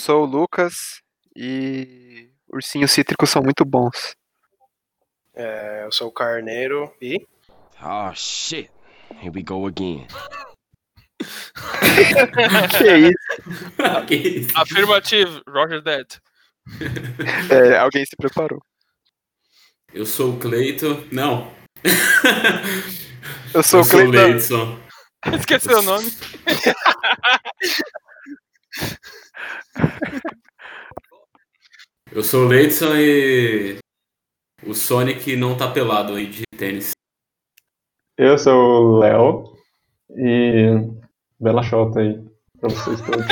sou o Lucas e ursinhos cítricos são muito bons. É, eu sou o Carneiro e. Oh shit. Here we go again. que isso? que isso? Afirmativo, Roger Dead. É, alguém se preparou. Eu sou o Cleito. Não. Eu sou eu o Cleiton. Esqueceu o nome. Eu sou o Leidson e. O Sonic não tá pelado aí de tênis. Eu sou o Léo e bela chota aí pra vocês todos.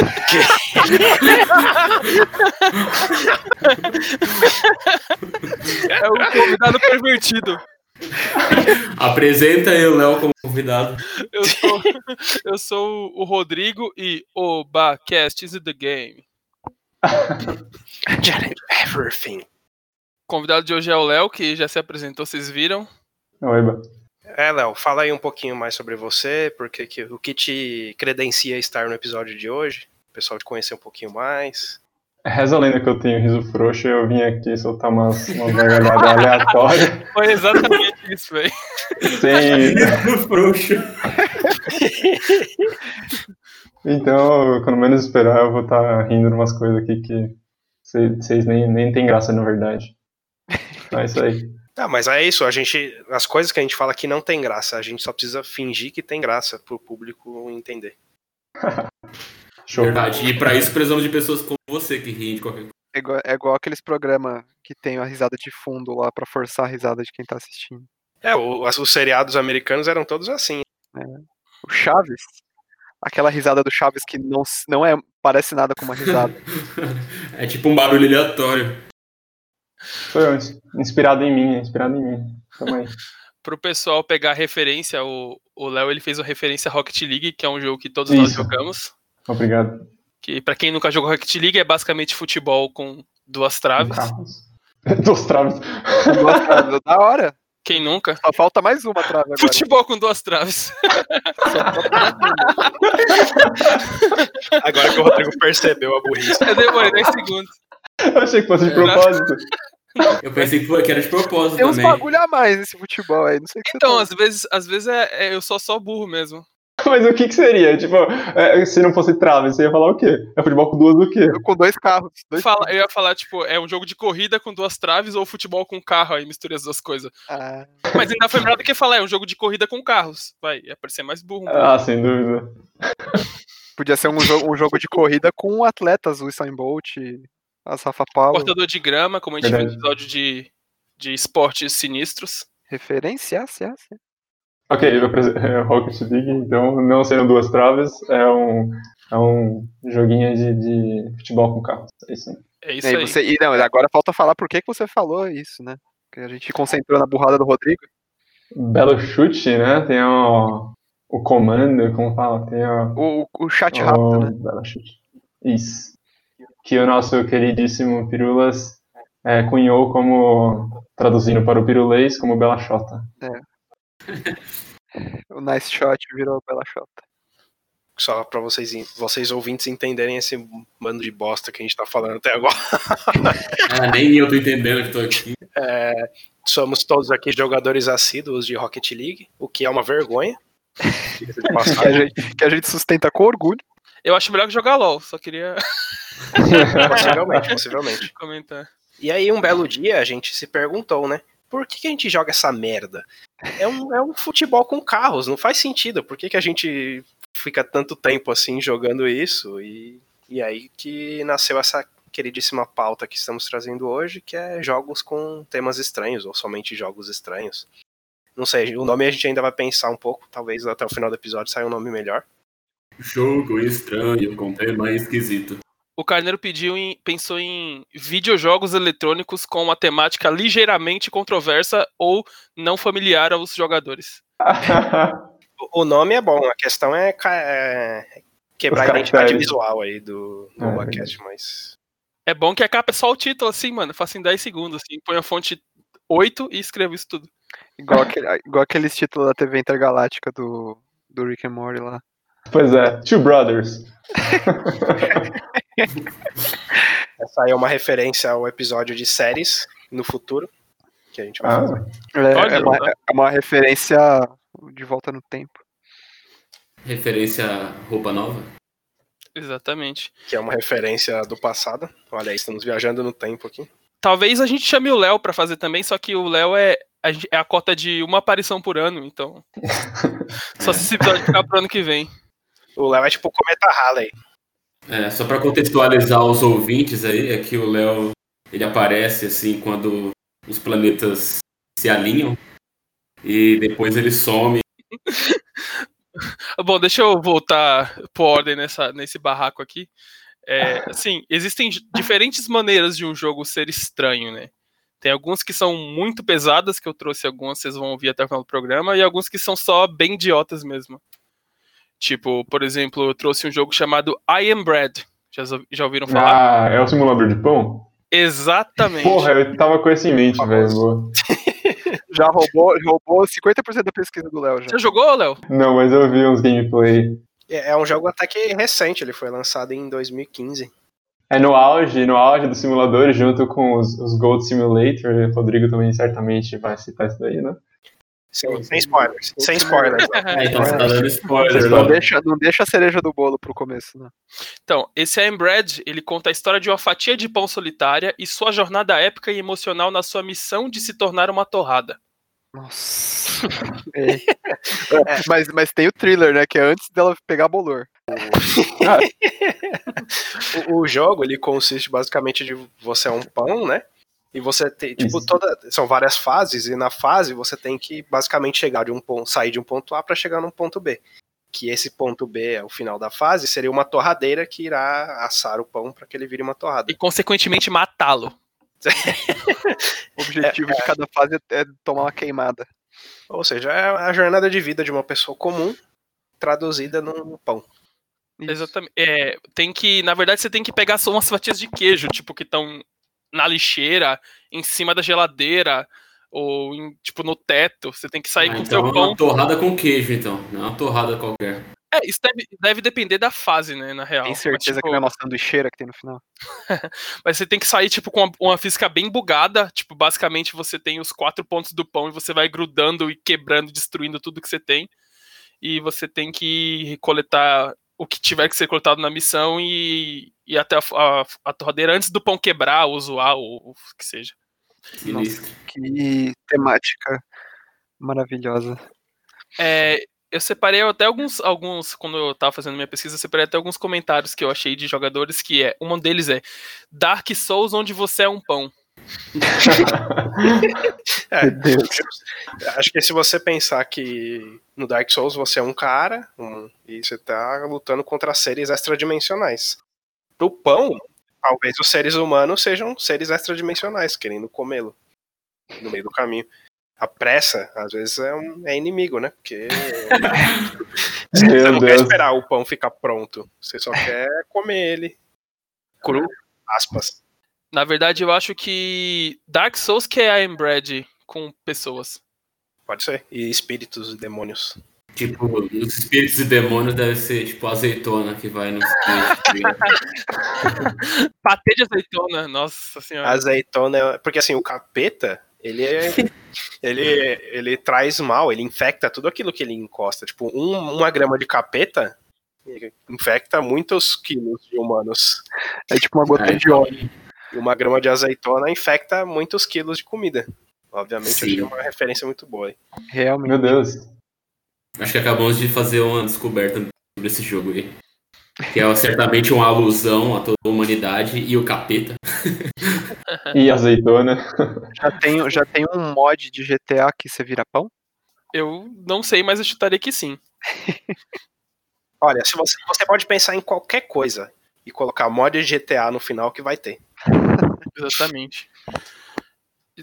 É o convidado pervertido. Apresenta aí o Léo como convidado. Eu sou, eu sou o Rodrigo e o Bacast is the game. Everything. O convidado de hoje é o Léo, que já se apresentou, vocês viram. Oi, Ba. É, Léo, fala aí um pouquinho mais sobre você, porque que, o que te credencia a estar no episódio de hoje. O pessoal te conhecer um pouquinho mais. Reza a lenda que eu tenho riso frouxo e eu vim aqui soltar umas, uma gargalhada aleatória. Foi exatamente isso, velho. Sem... Frouxo. Então, quando menos esperar, eu vou estar rindo de umas coisas aqui que vocês nem, nem tem graça, na verdade. Então é isso aí. Ah, mas é isso, a gente. As coisas que a gente fala aqui não tem graça, a gente só precisa fingir que tem graça pro público entender. Show. Verdade. E pra isso precisamos de pessoas como você que riem de qualquer coisa. É igual, é igual aqueles programas que tem a risada de fundo lá pra forçar a risada de quem tá assistindo. É, o- os seriados americanos eram todos assim. O Chaves, aquela risada do Chaves que não, não é, parece nada com uma risada. É tipo um barulho aleatório. Foi inspirado em mim, inspirado em mim. Tamo aí. Pro pessoal pegar referência, o o Léo ele fez uma referência a Rocket League, que é um jogo que todos nós Isso. jogamos. Obrigado. Que pra quem nunca jogou Rocket League é basicamente futebol com duas traves. Dos traves. Duas traves, da hora. Quem nunca? Só falta mais uma trave agora. Futebol com duas traves. Agora que o Rodrigo percebeu a burrice. Eu demorei 10 segundos. Eu achei que fosse de propósito. Eu pensei que era de propósito Tem uns também. bagulho a mais nesse futebol aí, não sei o que Então, tá- às vezes, às vezes é, é- eu sou só burro mesmo. Mas o que que seria? Tipo, é, se não fosse trave, você ia falar o quê? É futebol com duas do quê? com dois carros. Dois Fala- eu ia falar, tipo, é um jogo de corrida com duas traves ou futebol com carro, aí misturei as duas coisas. Ah, Mas ainda foi melhor do que falar, é um jogo de corrida com carros. Vai, ia parecer mais burro. um pouco. Ah, sem dúvida. podia ser um jogo, um jogo de corrida com atletas, o Usain Bolt, a Rafa Paulo. Cortador de grama, como a gente viu no Verdade. episódio de, de esportes sinistros. Referência, sim, sim. Ok, é Rocket League, então não sendo duas traves, é um, é um joguinho de, de futebol com carros. É isso. É isso aí aí. você, e não, agora falta falar por que, que você falou isso, né? Que a gente concentrou na burrada do Rodrigo. Belo chute, né? Tem o, o comando, como fala? Tem o, O, o chat o rápido, né? Belo chute. Isso. Que o nosso queridíssimo Pirulas é, cunhou como, traduzindo para o pirulês, como Bela Chota. O nice shot virou bela shot. Só pra vocês, vocês ouvintes entenderem esse bando de bosta que a gente tá falando até agora. Ah, nem eu tô entendendo que tô aqui. É, somos todos aqui jogadores assíduos de Rocket League, o que é uma vergonha. Que a, gente, que a gente sustenta com orgulho. Eu acho melhor que jogar LOL, só queria possivelmente, possivelmente. comentar. E aí, um belo dia, a gente se perguntou, né? Por que, que a gente joga essa merda? É um, é um futebol com carros, não faz sentido. Por que, que a gente fica tanto tempo assim jogando isso? E, e aí que nasceu essa queridíssima pauta que estamos trazendo hoje, que é jogos com temas estranhos, ou somente jogos estranhos. Não sei, o nome a gente ainda vai pensar um pouco, talvez até o final do episódio saia um nome melhor. Jogo estranho, com tema esquisito. O Carneiro pediu em, pensou em videojogos eletrônicos com uma temática ligeiramente controversa ou não familiar aos jogadores. O- nome é bom, a questão é, é quebrar a identidade visual aí do, do É, Nobacast, mas É bom que a capa é só o título, assim, mano. Faça em 10 segundos, assim. Põe a fonte 8 e escreva isso tudo. Igual, aquele, igual aqueles títulos da TV Intergaláctica do, do Rick and Morty lá. pois é, Two Brothers. Essa aí é uma referência ao episódio de séries no futuro. Que a gente vai fazer. Ah, É, Olha, é uma, né? é uma referência de volta no tempo. Referência à roupa nova. Exatamente. Que é uma referência do passado. Olha aí, estamos viajando no tempo aqui. Talvez a gente chame o Léo pra fazer também, só que o Léo é é a cota de uma aparição por ano, então. Só se esse episódio ficar pro ano que vem. O Léo é tipo o Cometa Halley. É, só para contextualizar os ouvintes aí, é que o Léo ele aparece assim quando os planetas se alinham e depois ele some. Bom, deixa eu voltar por ordem nessa, nesse barraco aqui. É, assim, existem diferentes maneiras de um jogo ser estranho, né? Tem alguns que são muito pesadas, que eu trouxe algumas, vocês vão ouvir até o final do programa, e alguns que são só bem idiotas mesmo. Tipo, por exemplo, eu trouxe um jogo chamado I Am Bread. Já, já ouviram falar? ah, é o simulador de pão? Exatamente. Porra, eu tava com isso em mente, velho. Já roubou, roubou 50% da pesquisa do Léo já. Você jogou, Léo? Não, mas eu vi uns gameplay. É é um jogo até que recente, ele foi lançado em 2015. É no auge, no auge do simulador, junto com os, os Gold Simulator. O Rodrigo também certamente vai citar isso daí, né? Sem, sem spoilers. Sem spoilers. É, então você tá dando spoiler, Não Léo. deixa, não deixa a cereja do bolo pro começo, né? Então, esse I Am Bread, ele conta a história de uma fatia de pão solitária e sua jornada épica e emocional na sua missão de se tornar uma torrada. Nossa. É. É, mas, mas tem o thriller, né? Que é antes dela pegar bolor. O, o jogo, ele consiste basicamente de você é um pão, né? E você tem, tipo, Isso. toda. São várias fases, e na fase você tem que basicamente chegar de um ponto, sair de um ponto A para chegar num ponto B. Que esse ponto B, é o final da fase, seria uma torradeira que irá assar o pão para que ele vire uma torrada. E, consequentemente, matá-lo. O objetivo de cada fase é tomar uma queimada. Ou seja, é a jornada de vida de uma pessoa comum traduzida num pão. Isso. Exatamente. É, tem que, na verdade, você tem que pegar só umas fatias de queijo, tipo, que estão na lixeira, em cima da geladeira, ou em- tipo no teto. Você tem que sair Ah, com o então seu é pão. uma torrada com queijo, então. Não é uma torrada qualquer. É, isso deve, deve depender da fase, né, na real. Tem Mas, certeza tipo, que não é uma sanduicheira que tem no final? Mas você tem que sair, tipo, com uma, uma física bem bugada. Tipo, basicamente você tem os quatro pontos do pão e você vai grudando e quebrando, destruindo tudo que você tem. E você tem que coletar o que tiver que ser coletado na missão e ir até a, a, a torradeira antes do pão quebrar ou zoar, ou o que seja. Sinistro. Que temática maravilhosa. É, eu separei até alguns, alguns, quando eu tava fazendo minha pesquisa, eu separei até alguns comentários que eu achei de jogadores que é, um deles é Dark Souls onde você é um pão. É. Acho que se você pensar que no Dark Souls você é um cara um- e você tá lutando contra seres extradimensionais. Pro pão, talvez os seres humanos sejam seres extradimensionais, querendo comê-lo no meio do caminho. A pressa, às vezes, é, um, é inimigo, né? Porque você Meu não quer Deus. esperar o pão ficar pronto. Você só quer comer ele cru, aspas. Na verdade, eu acho que Dark Souls que é a Embred com pessoas. Pode ser. E espíritos e demônios. Tipo, os espíritos e demônios deve ser tipo azeitona que vai no espírito. Patê de azeitona, nossa senhora. Azeitona, é- porque assim, o capeta, ele é, ele, ele traz mal, ele infecta tudo aquilo que ele encosta. Tipo, um- uma grama de capeta infecta muitos quilos de humanos. É tipo uma gota É, de óleo. E uma grama de azeitona infecta muitos quilos de comida. Obviamente, é uma referência muito boa. aí. Realmente. Meu Deus. Acho que acabamos de fazer uma descoberta sobre esse jogo aí. Que é certamente uma alusão a toda a humanidade e o capeta. E azeitona. Já tem, já tem um mod de GTA que você vira pão? Eu não sei, mas eu chutaria que sim. Olha, se você, você pode pensar em qualquer coisa e colocar mod GTA no final que vai ter. Exatamente.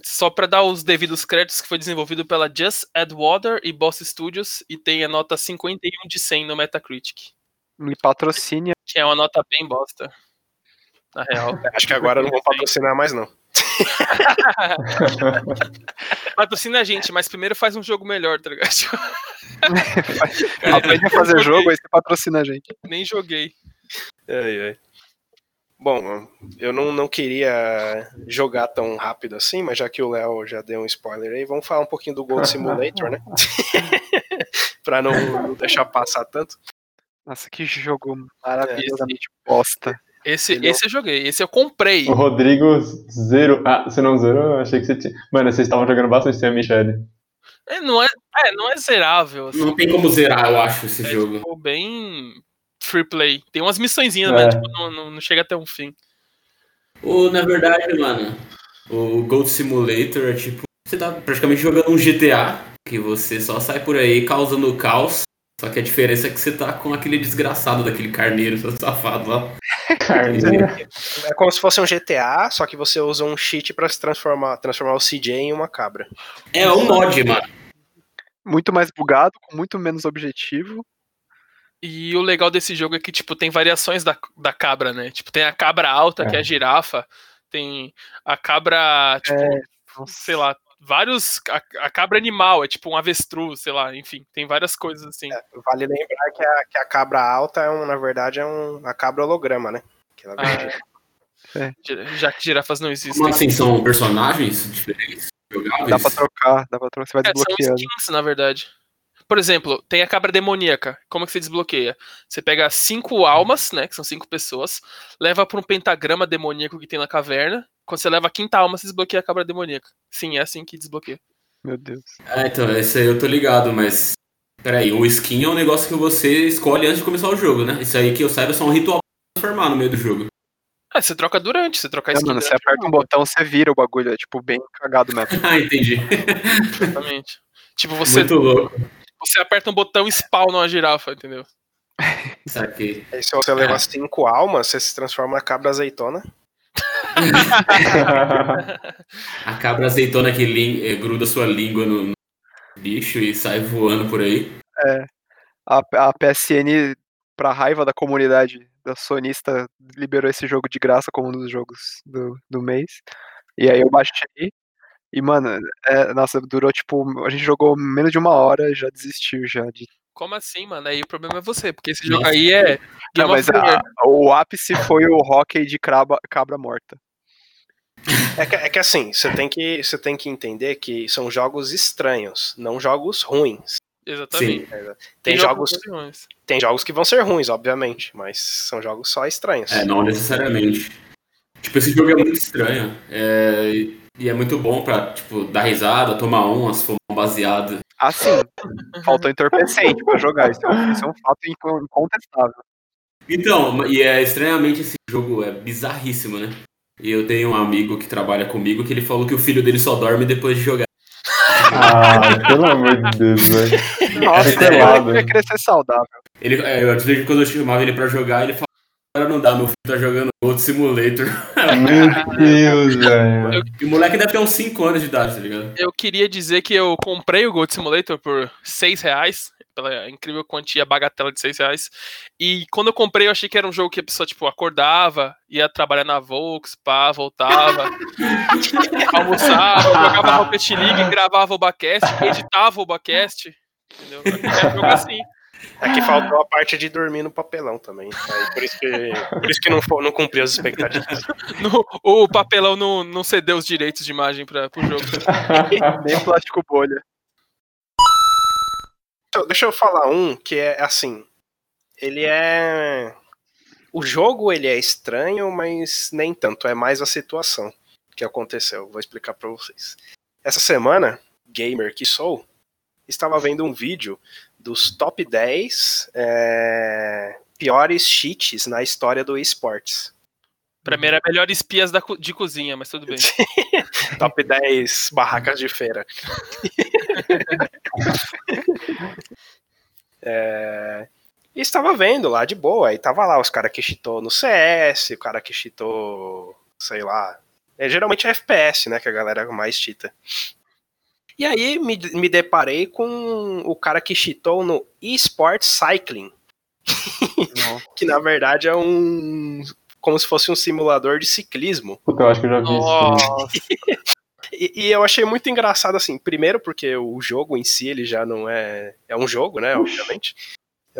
Só pra dar os devidos créditos, que foi desenvolvido pela Just Add Water e Boss Studios e tem a nota 51 de 100 no Metacritic, Me patrocine. que é uma nota bem bosta. Na real. Acho que agora não vão patrocinar mais, não. Patrocina a gente, mas primeiro faz um jogo melhor, tá ligado? Aprende a fazer jogo, aí você patrocina a gente. Nem joguei. Ai, ai. Bom, eu não, não queria jogar tão rápido assim, mas já que o Léo já deu um spoiler aí, vamos falar um pouquinho do Gold Simulator, né? pra não, não deixar passar tanto. Nossa, que jogo maravilhosamente bosta. Esse, Entendeu? esse eu joguei, esse eu comprei. O Rodrigo zero. Ah, você não zerou? Eu achei que você tinha. Mano, vocês estavam jogando bastante sem a Michelle. É, não, é, é, não é zerável. Assim, Não tem como zerar, eu acho, esse é jogo. tipo, bem free play. Tem umas missõezinhas, É. mas tipo, não, não, não chega até um fim. O, na verdade, mano, o Gold Simulator é tipo. Você tá praticamente jogando um GTA, que você só sai por aí causando caos. Só que a diferença é que você tá com aquele desgraçado daquele carneiro, seu safado lá. Carneiro. É como se fosse um GTA, só que você usa um cheat pra se transformar, transformar o CJ em uma cabra. É um mod, mano. Muito mais bugado, com muito menos objetivo. E o legal desse jogo é que, tipo, tem variações da, da cabra, né? Tipo, tem a cabra alta, É. que é a girafa. Tem a cabra, tipo, É, sei lá, vários. A, a cabra animal, é tipo um avestruz, sei lá, enfim, tem várias coisas assim. Vale lembrar que a, que a cabra alta, é um, na verdade, é um, a cabra holograma, né? Que ela Ah, gi- Já que girafas não existem. Como assim, são personagens diferentes? Jogáveis? Dá pra trocar, dá pra trocar, você vai É, são desbloqueando. skins, na verdade. Por exemplo, tem a cabra demoníaca. Como que você desbloqueia? Você pega cinco almas, né? Que são cinco pessoas, leva pra um pentagrama demoníaco que tem na caverna. Quando você leva a quinta alma, você desbloqueia a cabra demoníaca. Sim, é assim que desbloqueia. Meu Deus. É, então, esse aí eu tô ligado, mas. Peraí, o skin é um negócio que você escolhe antes de começar o jogo, né? Isso aí que eu saiba é só um ritual pra transformar no meio do jogo. Ah, você troca durante, você troca a É, skin mano, você aperta um botão, você vira o bagulho. É tipo bem cagado mesmo. ah, entendi. Exatamente. Tipo, você, Muito louco. Você aperta um botão e spawn uma girafa, entendeu? Saquei. Aí se você levar cinco almas, você se transforma na cabra azeitona. A cabra azeitona que eh, gruda sua língua no, no bicho e sai voando por aí. A, a PSN, pra raiva da comunidade da sonista, liberou esse jogo de graça como um dos jogos do, do mês. E aí eu baixei. E, mano, é, nossa, durou tipo. A gente jogou menos de uma hora e já desistiu já de. Como assim, mano? Aí o problema é você, porque esse jogo aí é. Não, Game mas the Year. a- o ápice foi o hockey de craba, cabra morta. É que, é que assim, você tem que, você tem que entender que são jogos estranhos, não jogos ruins. Exatamente. Sim. Tem jogos, ruins. tem jogos que vão ser ruins, obviamente, mas são jogos só estranhos. É, não necessariamente. Tipo, esse jogo é muito estranho. é, e é muito bom pra, tipo, dar risada, tomar umas, fumar um baseado. Assim, faltou entorpecente pra jogar. Isso é, um, isso é um fato inco- incontestável. Então, e é estranhamente esse jogo, é bizarríssimo, né? E eu tenho um amigo que trabalha comigo que ele falou que o filho dele só dorme depois de jogar. ah, pelo amor de Deus, velho. Nossa, É ele ia querer ser saudável. Ele, é, eu quando eu chamava ele pra jogar, ele falava, agora não dá, meu filho tá jogando outro simulator. Meu Deus, velho. E o moleque deve ter uns 5 anos de idade, tá ligado? Eu queria dizer que eu comprei o Gold Simulator por 6 reais, pela incrível quantia bagatela de 6 reais. E quando eu comprei, eu achei que era um jogo que a pessoa, tipo, acordava, ia trabalhar na Volks, pá, voltava, almoçava, jogava Rocket League, gravava o Bacast, editava o Bacast. Entendeu? Era um jogo assim. É que faltou a parte de dormir no papelão também. Aí por isso que, por isso que não, não cumpriu as expectativas. No- o papelão não, não cedeu os direitos de imagem para o jogo. Nem plástico bolha. Então, deixa eu falar um que é assim. Ele é. O jogo ele é estranho, mas nem tanto. É mais a situação que aconteceu. Vou explicar pra vocês. Essa semana, gamer que sou, estava vendo um vídeo dos top 10 é, piores cheats na história do esportes. Pra mim era melhor espias da de cozinha, mas tudo bem. Top 10 barracas de feira. É, E estava vendo lá de boa, e tava lá os caras que cheatou no CS, o cara que cheatou, sei lá. É, geralmente é FPS, né? Que a galera mais cheata. E aí me, me deparei com o cara que cheatou no eSports Cycling, que na verdade é um. como se fosse um simulador de ciclismo. Puta, eu acho que eu já vi isso. E, e eu achei muito engraçado, assim, primeiro porque o jogo em si, ele já não é... É um jogo, né, obviamente.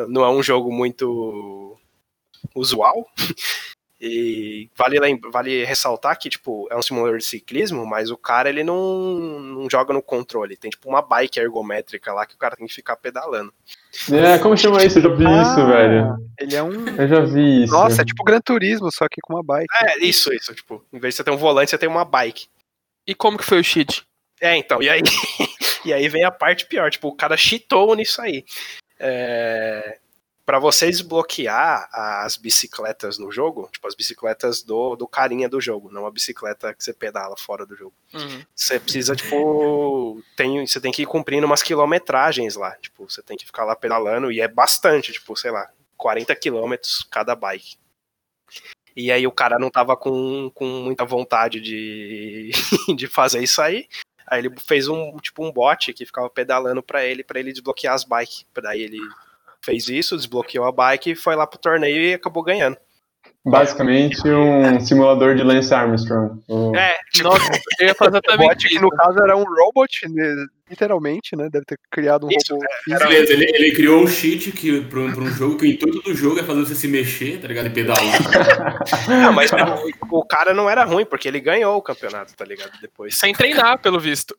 Não é um jogo muito usual. E vale, vale ressaltar que, tipo, é um simulador de ciclismo, mas o cara, ele não, não joga no controle. Tem, tipo, uma bike ergométrica lá que o cara tem que ficar pedalando. É, como chama isso? Eu já vi isso, Ah, velho. Ele é um. Eu já vi isso. Nossa, é tipo Gran Turismo, só que com uma bike. É, isso, isso. Tipo, em vez de você ter um volante, você tem uma bike. E como que foi o cheat? É, então, e aí, e aí vem a parte pior, tipo, o cara cheatou nisso aí. É, para você desbloquear as bicicletas no jogo, tipo, as bicicletas do, do carinha do jogo, não a bicicleta que você pedala fora do jogo. Uhum. Você precisa, tipo, tem, você tem que ir cumprindo umas quilometragens lá, tipo, você tem que ficar lá pedalando, e é bastante, tipo, sei lá, 40 quilômetros cada bike. E aí o cara não tava com, com muita vontade de, de fazer isso aí. Aí ele fez um tipo um bot que ficava pedalando pra ele, pra ele desbloquear as bikes. Daí ele fez isso, desbloqueou a bike, foi lá pro torneio e acabou ganhando. Basicamente um simulador de Lance Armstrong. O- É, tipo, Nossa, eu ia fazer O exatamente bot no caso era um robot, né, literalmente, né? Deve ter criado um Isso, robô é, físico. Beleza, ele, ele criou um cheat que, pra, um, pra um jogo que o intuito do jogo é fazer você se mexer, tá ligado? E pedalar. não, mas o, o cara não era ruim, porque ele ganhou o campeonato, tá ligado? Depois. Sem treinar, pelo visto.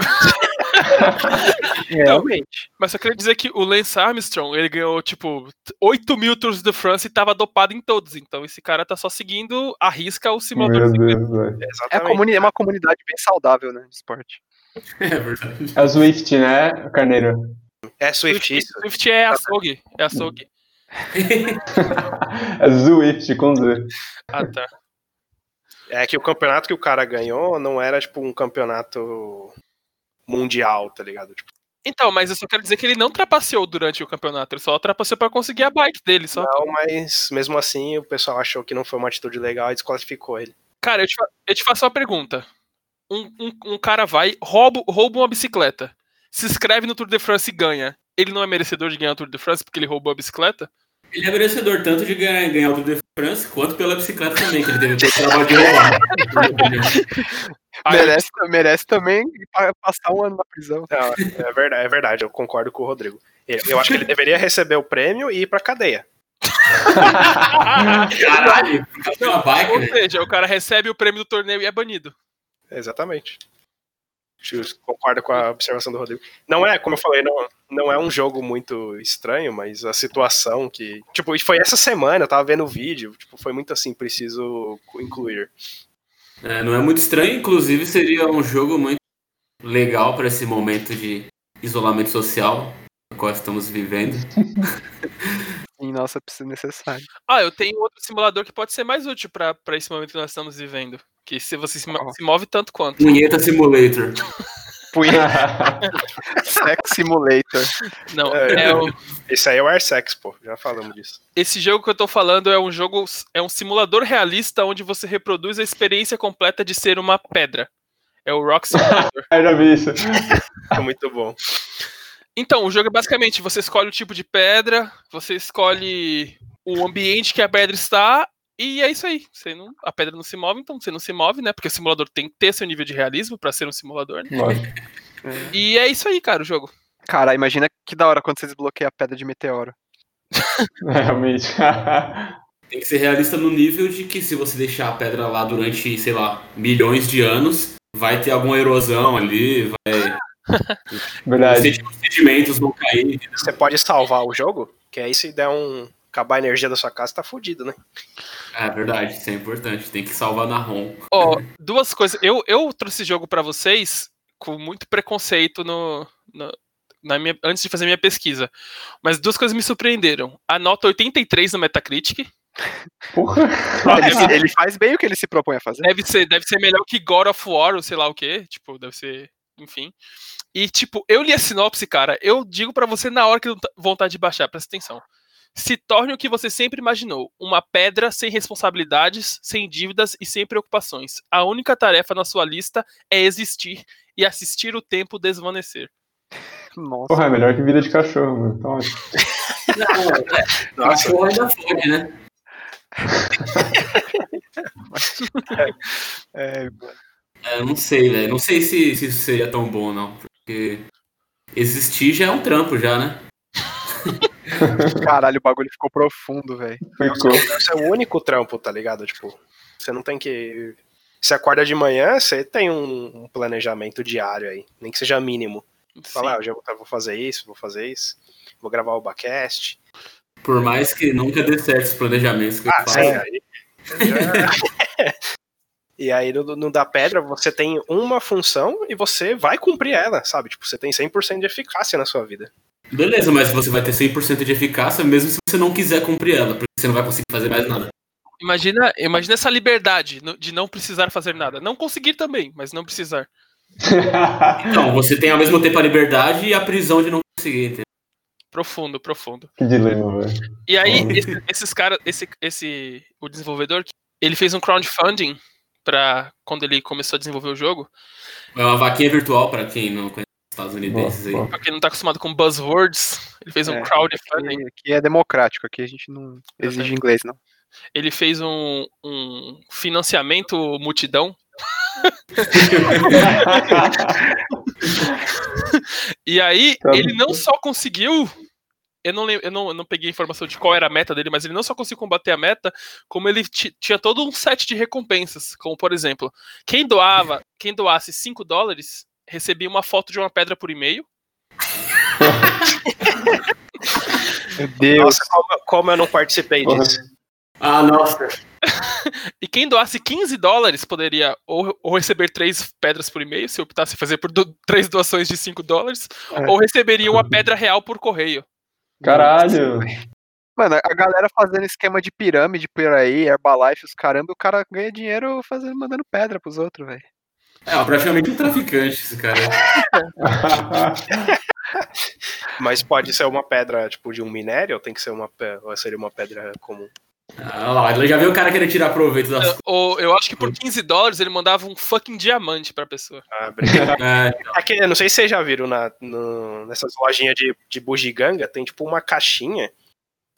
Realmente. Mas só queria dizer que o Lance Armstrong, ele ganhou, tipo, 8 mil Tours de France e tava dopado em todos. Então esse cara tá só seguindo a risca o simulador. Meu. Deus. É, é uma comunidade bem saudável, né? De esporte. É verdade. É o Swift, né, Carneiro? É Swift, Swift, isso. Swift é açougue. É açougue. É Zwift com Z. Ah, tá. É que o campeonato que o cara ganhou não era, tipo, um campeonato mundial, tá ligado? Tipo, Então, mas eu só quero dizer que ele não trapaceou durante o campeonato. Ele só trapaceou pra conseguir a bike dele. Só. não, mas mesmo assim o pessoal achou que não foi uma atitude legal e desqualificou ele. Cara, eu te, fa- eu te faço uma pergunta. Um, um- um cara vai, rouba, rouba uma bicicleta, se inscreve no Tour de France e ganha. Ele não é merecedor de ganhar o Tour de France porque ele roubou a bicicleta? Ele é merecedor tanto de ganhar, ganhar o Tour de France quanto pela bicicleta também, que ele teve todo o trabalho de roubar. Merece, merece também pa- passar um ano na prisão. Não, é verdade, é verdade, eu concordo com o Rodrigo. Eu eu acho que ele deveria receber o prêmio e ir pra cadeia. Caralho, Ou né? seja, o cara recebe o prêmio do torneio e é banido. Exatamente. Concordo com a observação do Rodrigo. Não é, como eu falei, não, não é um jogo muito estranho, mas a situação que. Tipo, e foi essa semana, eu tava vendo o vídeo, tipo, foi muito assim, preciso incluir. É, não é muito estranho, inclusive seria um jogo muito legal para esse momento de isolamento social no qual estamos vivendo. Em nossa precisa necessário. Ah, eu tenho outro simulador que pode ser mais útil pra pra esse momento que nós estamos vivendo. Que se você se, Qual? se move tanto quanto. Punheta Simulator. Punha Sex Simulator. Não, É. é o- Esse aí é o Airsex, pô, já falamos disso. esse jogo que eu tô falando é um jogo, é um simulador realista onde você reproduz a experiência completa de ser uma pedra. É o Rock Simulator. Eu já vi isso. É muito bom. Então, o jogo é basicamente, você escolhe o tipo de pedra, você escolhe o ambiente que a pedra está, e é isso aí. Você não, a pedra não se move, então você não se move, né? Porque o simulador tem que ter seu nível de realismo pra ser um simulador, né? E é isso aí, cara, o jogo. Cara, imagina que da hora quando você desbloqueia a pedra de meteoro. Realmente. Tem que ser realista no nível de que se você deixar a pedra lá durante, sei lá, milhões de anos, vai ter alguma erosão ali, vai. Verdade. Os sedimentos vão cair. Você pode salvar o jogo, que aí se der um. acabar a energia da sua casa, tá fudido, né? É verdade, isso é importante. Tem que salvar na ROM. Ó, duas coisas. Eu, eu trouxe esse jogo pra vocês com muito preconceito no, no- na minha, antes de fazer minha pesquisa. Mas duas coisas me surpreenderam. A nota 83 no Metacritic. Porra. Ele, ele faz bem o que ele se propõe a fazer. Deve ser, deve ser melhor que God of War, ou sei lá o quê. Tipo, deve ser. Enfim. E, tipo, eu li a sinopse, cara. Eu digo pra você na hora que tô- vontade de baixar, presta atenção. Se torne o que você sempre imaginou: uma pedra sem responsabilidades, sem dívidas e sem preocupações. A única tarefa na sua lista é existir e assistir o tempo desvanecer. Nossa. Porra, é melhor que vida de cachorro, mano. Então, Não, é, cachorro ainda fode, né? É, É, eu não sei, velho. Não sei se, se isso seria tão bom, não. Porque existir já é um trampo, já, né? Caralho, o bagulho ficou profundo, velho. Ficou. Esse é o único trampo, tá ligado? Tipo, você não tem que. Você acorda de manhã, você tem um um planejamento diário aí, nem que seja mínimo. Fala, ah, hoje eu vou fazer isso, vou fazer isso, vou gravar o Bacast. Por mais que nunca dê certo os planejamentos que eu Ah, faço. sim, aí. e aí no, no da pedra você tem uma função e você vai cumprir ela, sabe? Tipo, você tem 100% de eficácia na sua vida. Beleza, mas você vai ter 100% de eficácia mesmo se você não quiser cumprir ela, porque você não vai conseguir fazer mais nada. Imagina, imagina essa liberdade de não precisar fazer nada. Não conseguir também, mas não precisar. Então, você tem ao mesmo tempo a liberdade e a prisão de não conseguir, entendeu? Profundo, profundo. que dilema, velho. E aí, esse- esses caras, esse, esse, o desenvolvedor, ele fez um crowdfunding para quando ele começou a desenvolver o jogo. É uma vaquinha virtual pra quem não conhece os estadunidenses aí. Boa, Pra quem não tá acostumado com buzzwords, ele fez um É, crowdfunding. Aqui, aqui é democrático, aqui a gente não exige inglês, não. Ele fez um, um financiamento multidão. E aí, Tá ele não só conseguiu. Eu não, eu, não, eu não peguei a informação de qual era a meta dele, mas ele não só conseguiu combater a meta, como ele ti- tinha todo um set de recompensas. Como, por exemplo, quem doava, quem doasse 5 dólares, recebia uma foto de uma pedra por e-mail. Meu Deus. Nossa, como, como eu não participei Porra. disso. Ah, nossa. E quem doasse 15 dólares poderia ou, ou receber três pedras por e-mail, se optasse fazer por do, três doações de 5 dólares, É. ou receberia uma pedra real por correio. Caralho. Mano, a galera fazendo esquema de pirâmide por aí, Herbalife, os caramba, o cara ganha dinheiro fazendo, mandando pedra pros outros, velho. É, praticamente um traficante esse cara. Mas pode ser uma pedra, tipo, de um minério, ou tem que ser uma ou seria uma pedra comum? Ah, lá, ele já viu o cara querer tirar proveito das coisas. Ou eu acho que por 15 dólares ele mandava um fucking diamante pra pessoa. Ah, obrigado. É, Aqui, eu não sei se vocês já viram na, no- nessas lojinhas de, de bugiganga, tem tipo uma caixinha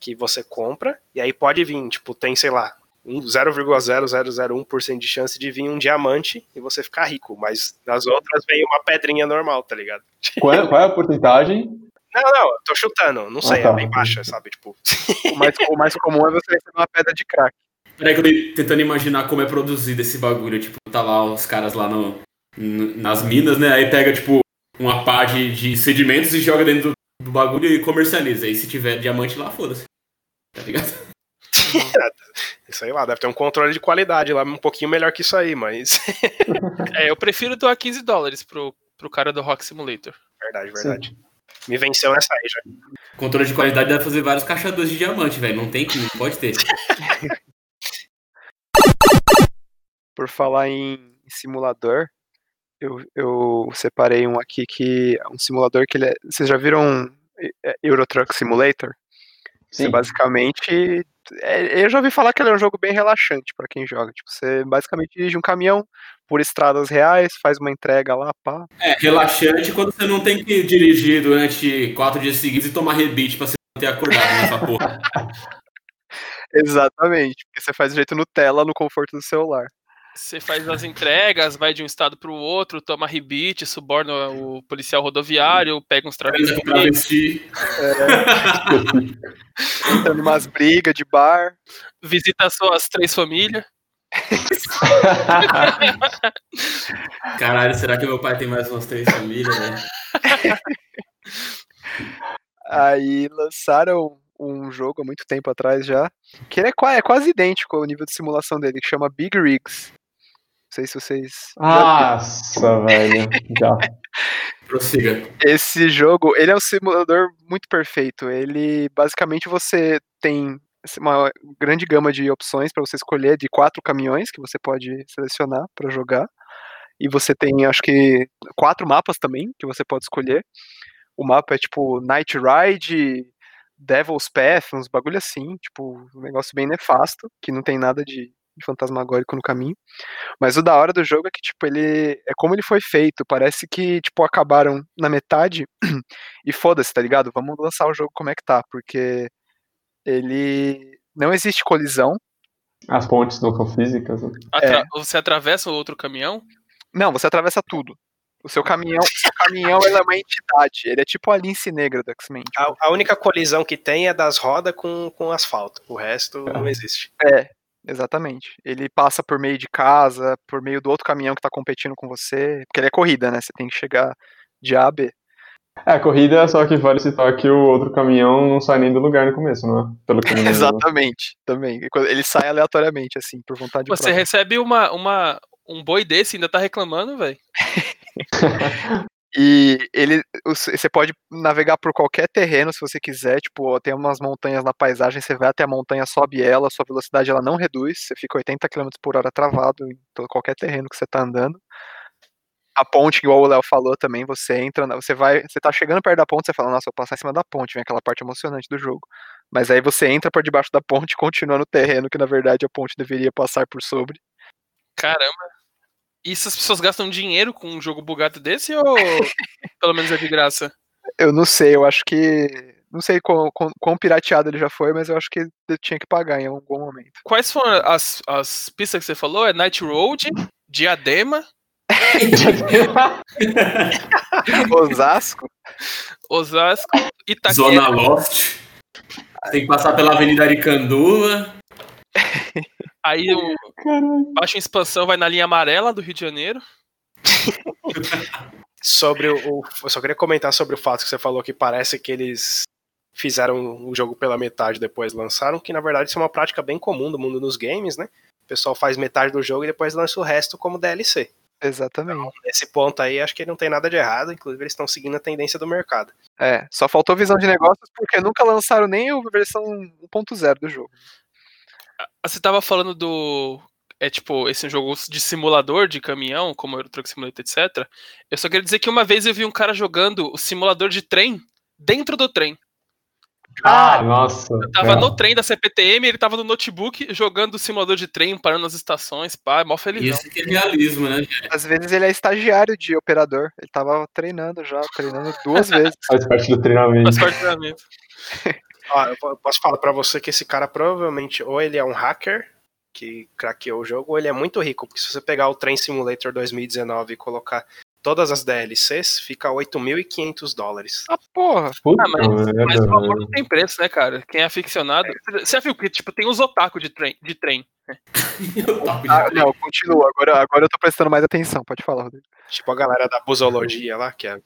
que você compra, e aí pode vir, tipo, tem, sei lá, um 0,0001% de chance de vir um diamante e você ficar rico, mas nas outras vem uma pedrinha normal, tá ligado? Qual é, qual é a porcentagem? Não, não, eu tô chutando, não sei, tá. é bem baixa, sabe? Tipo, O mais, o mais comum é você receber uma pedra de crack. Peraí que eu tô tentando imaginar como é produzido esse bagulho. Tipo, tá lá os caras lá no, nas minas, né? Aí pega, tipo, uma pá de, de sedimentos e joga dentro do, do bagulho e comercializa. Aí se tiver diamante lá, foda-se. Tá ligado? sei lá, deve ter um controle de qualidade lá um pouquinho melhor que isso aí, mas. É, eu prefiro doar 15 dólares pro, pro cara do Rock Simulator. verdade, verdade. Me venceu nessa aí já. Controle de qualidade deve fazer vários caixadores de diamante, velho. Não tem que, não pode ter. Por falar em simulador, eu, eu separei um aqui que é um simulador que ele é. Vocês já viram é, Euro Truck Simulator? Você Sim. basicamente. é, eu já ouvi falar que ele é um jogo bem relaxante pra quem joga. Tipo, você basicamente dirige um caminhão por estradas reais, faz uma entrega lá, pá. É relaxante quando você não tem que dirigir durante quatro dias seguidos e tomar rebite pra se manter acordado nessa porra. Exatamente, porque você faz do jeito Nutella no conforto do celular. Você faz as entregas, vai de um estado pro outro, toma rebite, suborna o policial rodoviário, pega uns travestis, travesti. Entra numas brigas de bar. visita suas três famílias. Caralho, será que meu pai tem mais umas três famílias, velho? Aí lançaram um jogo há muito tempo atrás já, que ele é, é quase idêntico ao nível de simulação dele, que chama Big Rigs. Não sei se vocês. Nossa, velho. Já. Prossiga. esse jogo, ele é um simulador muito perfeito. Ele basicamente você tem uma grande gama de opções para você escolher de quatro caminhões que você pode selecionar para jogar. E você tem, acho que, quatro mapas também que você pode escolher. O mapa é tipo Night Ride, Devil's Path, uns bagulho assim, tipo, um negócio bem nefasto, que não tem nada de fantasmagórico no caminho. Mas o da hora do jogo é que, tipo, ele. É como ele foi feito. Parece que, tipo, acabaram na metade e foda-se, tá ligado? Vamos lançar o jogo como é que tá, porque ele. Não existe colisão. As pontes não são físicas. né? Atra- Você atravessa o outro caminhão. Não, você atravessa tudo. O seu caminhão, o seu caminhão ele é uma entidade. Ele é tipo a lince negra do X-Men. tipo, A, a única colisão que tem é das rodas com, com asfalto. O resto não existe. É, exatamente. Ele passa por meio de casa, por meio do outro caminhão que tá competindo com você. Porque ele é corrida, né? Você tem que chegar de A a B. É, corrida, só que vale citar que o outro caminhão não sai nem do lugar no começo, não é? Pelo que eu me lembro. Exatamente, também. Ele sai aleatoriamente, assim, por vontade Você própria. recebe uma, uma, um boi desse e ainda tá reclamando, velho. E ele, você pode navegar por qualquer terreno se você quiser. Tipo, tem umas montanhas na paisagem, você vai até a montanha, sobe ela, sua velocidade ela não reduz, você fica 80 km por hora travado em todo, qualquer terreno que você tá andando. A ponte, igual o Léo falou também, você entra, você vai, você tá chegando perto da ponte, você fala, nossa, eu vou passar em cima da ponte, vem aquela parte emocionante do jogo. Mas aí você entra por debaixo da ponte continua no terreno que na verdade a ponte deveria passar por sobre. Caramba. E essas pessoas gastam dinheiro com um jogo bugado desse ou pelo menos é de graça? Eu não sei, eu acho que. Não sei quão, quão, quão pirateado ele já foi, mas eu acho que ele tinha que pagar em algum momento. Quais foram as, as pistas que você falou? É Night Road, Diadema, Osasco? Osasco, Itaquera. Zona Loft. Tem que passar pela Avenida Aricanduva. Aí o Caralho. Baixa Expansão vai na linha amarela do Rio de Janeiro. Sobre o, o- Eu só queria comentar sobre o fato que você falou que parece que eles fizeram o jogo pela metade e depois lançaram, que na verdade isso é uma prática bem comum do mundo dos games, né? O pessoal faz metade do jogo e depois lança o resto como DLC. Exatamente. Nesse ponto aí, acho que não tem nada de errado, inclusive eles estão seguindo a tendência do mercado. É, só faltou visão de negócios porque nunca lançaram nem a versão 1.0 do jogo. Você tava falando do. É tipo, esse jogo de simulador de caminhão, como Euro Truck Simulator, etc. Eu só queria dizer que uma vez eu vi um cara jogando o simulador de trem dentro do trem. Ah, nossa. Eu tava é. no trem da CPTM, ele tava no notebook jogando o simulador de trem, parando nas estações, pá, mó felizão. Isso que é realismo, né? Às vezes ele é estagiário de operador. Ele tava treinando já, treinando duas vezes. Faz parte do treinamento. Faz parte do treinamento. Ó, eu po- posso falar pra você que esse cara provavelmente ou ele é um hacker que craqueou o jogo, ou ele é muito rico, porque se você pegar o Train Simulator 2019 e colocar todas as DLCs, fica 8.500 dólares. Ah, porra! Puta Ah, mas-. Mas o amor não tem preço, né, cara? Quem é aficionado. Você já viu que, tipo, tem os otaku de trem. De trem. Ah, não, continua. Agora, agora eu tô prestando mais atenção. Pode falar, Rodrigo. Tipo a galera da busologia lá, que é.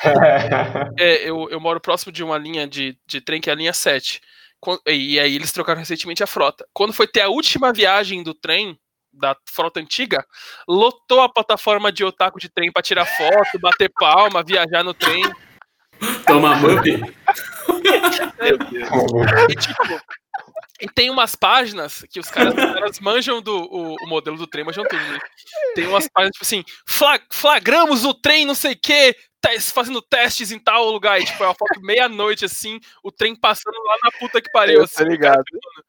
É, eu, eu moro próximo de uma linha de, de trem que é a linha 7. Quan- E aí eles trocaram recentemente a frota. Quando foi ter a última viagem do trem, da frota antiga, lotou a plataforma de otaku de trem pra tirar foto, bater palma, viajar no trem. Toma mup. E tipo. E tem umas páginas que os caras, os caras manjam do o, o modelo do trem, manjam tudo. Né? Tem umas páginas, tipo assim, "Fla- flagramos o trem, não sei o quê, fazendo testes em tal lugar. E, tipo, é uma foto meia-noite, assim, o trem passando lá na puta que pariu. Assim, cara ligado. filmando.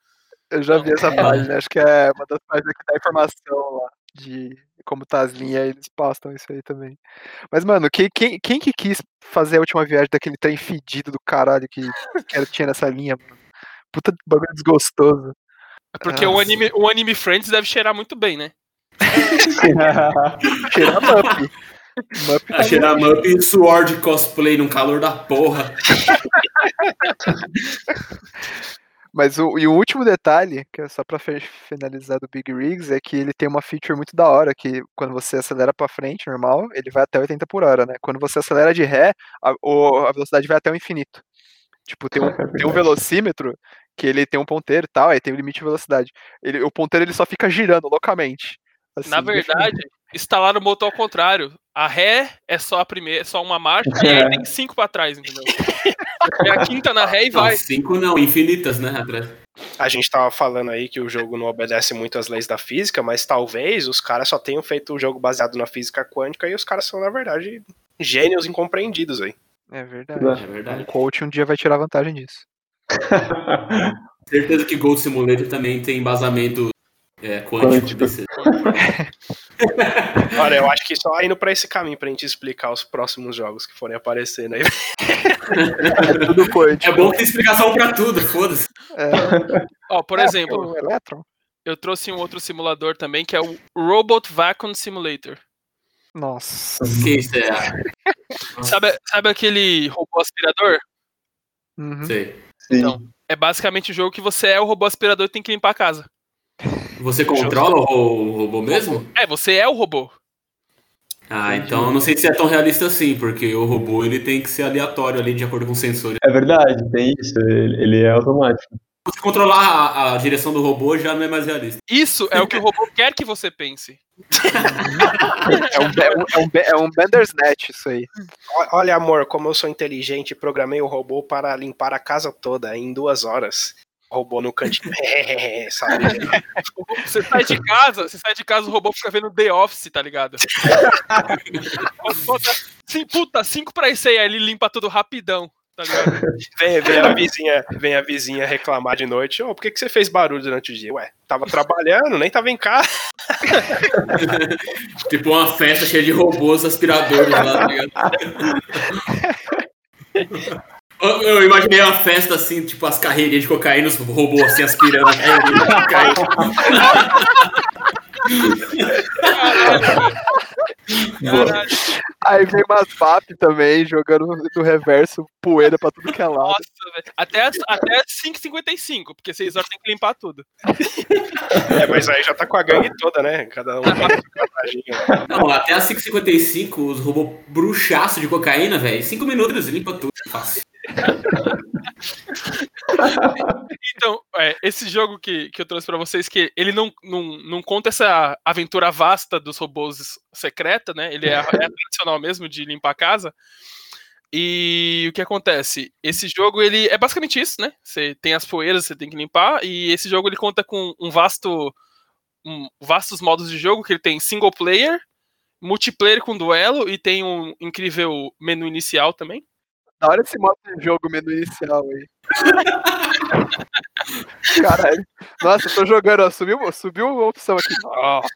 Eu já vi essa página. Acho que é uma das páginas que dá informação lá de como tá as linhas. Eles postam isso aí também. Mas, mano, quem, quem, quem que quis fazer a última viagem daquele trem fedido do caralho que, que era- tinha nessa linha, mano? Puta bagulho desgostoso. É Porque o Nossa. anime, o anime Friends deve cheirar muito bem, né? Cheira a Mup. Mup tá A cheirar mup e suor de cosplay num calor da porra. Mas o, e o último detalhe, que é só fe- finalizar do Big Rigs, é que ele tem uma feature muito da hora, que quando você acelera pra frente, normal, ele vai até 80 por hora, né? Quando você acelera de ré, a, a velocidade vai até o infinito. Tipo, tem um, É tem um velocímetro que ele tem um ponteiro e tal, aí tem o limite de velocidade. Ele, o ponteiro ele só fica girando loucamente. Assim, Na verdade, instalaram o motor ao contrário. A ré é só a primeira, é só uma marcha, e aí tem cinco pra trás, entendeu? É a quinta na ré e Não, vai. cinco não, infinitas, né, atrás. A gente tava falando aí que o jogo não obedece muito às leis da física, mas talvez os caras só tenham feito o jogo baseado na física quântica e os caras são, na verdade, gênios incompreendidos aí. É verdade. É Um verdade. coach um dia vai tirar vantagem disso. Certeza que Gold Simulator também tem embasamento é, quântico. Quântico. desse- Olha, eu acho que só indo pra esse caminho pra gente explicar os próximos jogos que forem aparecendo aí. É tudo quântico. É bom que tem explicação pra tudo, foda-se. É, Ó, por é, exemplo, eu trouxe um outro simulador também, que é o Robot Vacuum Simulator. Nossa. Que isso é? Sabe, sabe aquele robô aspirador? Uhum. Sei. Sim. Então, é basicamente o jogo que você é o robô aspirador e tem que limpar a casa. Você controla o, o robô mesmo? É, você é o robô. Ah, então eu não sei se é tão realista assim, porque o robô ele tem que ser aleatório ali de acordo com os sensores. É verdade, tem isso. Ele, é automático. Se controlar a, a direção do robô já não é mais realista. Isso é o que o robô quer que você pense. É um, be- é um, é um, é um Bandersnatch isso aí. O- Olha, amor, como eu sou inteligente, programei o robô para limpar a casa toda em duas horas. O robô no cantinho. sabe? Você sai de casa, você sai de casa, o robô fica vendo The Office, tá ligado? Bota, sim, puta, 5 pra isso aí, aí ele limpa tudo rapidão, tá ligado? Vem, vem a vizinha, vem a vizinha reclamar de noite. Ô, por que, que você fez barulho durante o dia? Ué, tava trabalhando, nem tava em casa. Tipo uma festa cheia de robôs aspiradores lá, tá ligado? Eu eu imaginei uma festa assim, tipo as carreirinhas de cocaína, os robôs assim aspirando a carreirinha de cocaína. Caralho, Aí vem umas VAP também, jogando no reverso, poeira pra tudo que é lado. nossa, velho. Até, as- até as 5h55, porque 6 horas tem que limpar tudo. É, mas aí já tá com a gangue toda, né? Cada um faz a sua vantaginha. Não, até as 5h55, os robôs bruxaço de cocaína, velho. 5 minutos, limpa tudo. Fácil. Então, é, esse jogo que, que eu trouxe pra vocês, que ele não, não, não conta essa aventura vasta dos robôs secreta, né? Ele é, é tradicional mesmo de limpar a casa. E o que acontece? Esse jogo, ele é basicamente isso, né? Você tem as poeiras, você tem que limpar, e esse jogo ele conta com um vasto um, vastos modos de jogo, que ele tem single player, multiplayer com duelo e tem um incrível menu inicial também. Da hora esse modo de jogo menu inicial aí. Caralho. Nossa, eu tô jogando, ó, subiu, subiu uma opção aqui. Nossa.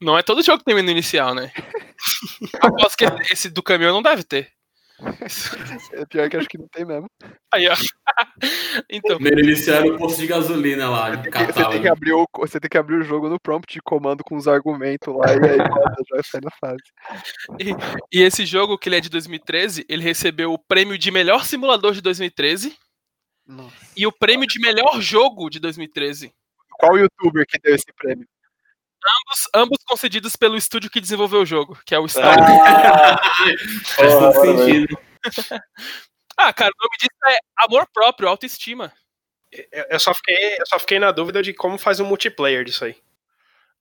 Não é todo jogo que tem menu inicial, né? Aposto que esse- esse do caminhão não deve ter. É pior que acho que não tem mesmo. Aí, ó. Então, Primeiro iniciaram o posto de gasolina lá, Você tem, que, você, tem que abrir o, você tem que abrir o jogo no prompt de comando com os argumentos lá e aí já sai na fase. e esse jogo, que ele é de 2013, ele recebeu o prêmio de melhor simulador de 2013 Nossa. e o prêmio de melhor jogo de 2013. Qual youtuber que deu esse prêmio? Ambos, ambos concedidos pelo estúdio que desenvolveu o jogo, que é o Star. Ah, Faz todo sentido. Ah, cara, o nome disso é amor próprio, autoestima. Eu, eu só fiquei, eu só fiquei na dúvida de como faz um multiplayer disso aí.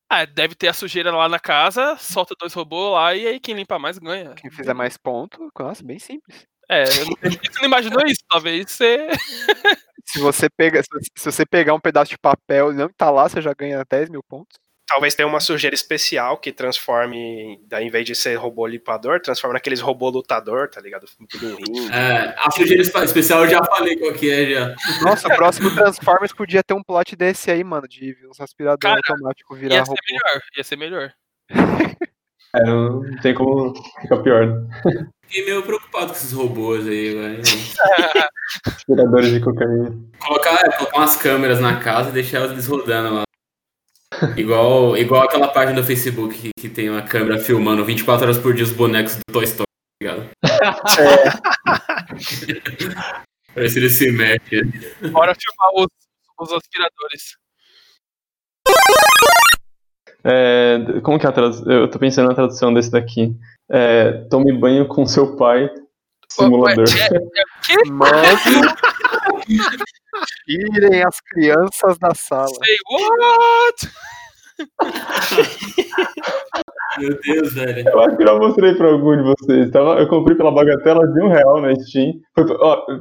Ah, deve ter a sujeira lá na casa, solta dois robôs lá e aí quem limpa mais ganha. quem fizer mais ponto, nossa, bem simples. É, eu não, você não imaginou isso? Talvez você. Se você, pega, se, se você pegar um pedaço de papel e não tá lá, você já ganha 10 mil pontos. Talvez tenha uma sujeira especial que transforme, daí, em vez de ser robô limpador, transforma naqueles robô lutador, tá ligado? Tudo ringue. É, a sujeira espe- especial eu já falei qual que é já. Nossa, o próximo Transformers podia ter um plot desse aí, mano, de uns aspirador Cara, automático virar Ia ser robô. melhor, ia ser melhor. É, não tem como ficar pior. né? Fiquei meio preocupado com esses robôs aí, velho. Aspiradores de cocaína. Colocar, é, colocar umas câmeras na casa e deixar eles rodando lá. Igual, igual aquela página do Facebook que, que tem uma câmera filmando 24 horas por dia os bonecos do Toy Story, tá ligado? Parece que ele se mexe. Bora filmar os, os aspiradores. É, como que é a tradução? Eu tô pensando na tradução desse daqui. É, tome banho com seu pai, simulador. Ué, Mano, tirem as crianças da sala. Say what? Meu Deus, velho. Eu acho que eu mostrei pra algum de vocês. Tava, eu comprei pela bagatela de um real na Steam. Foi,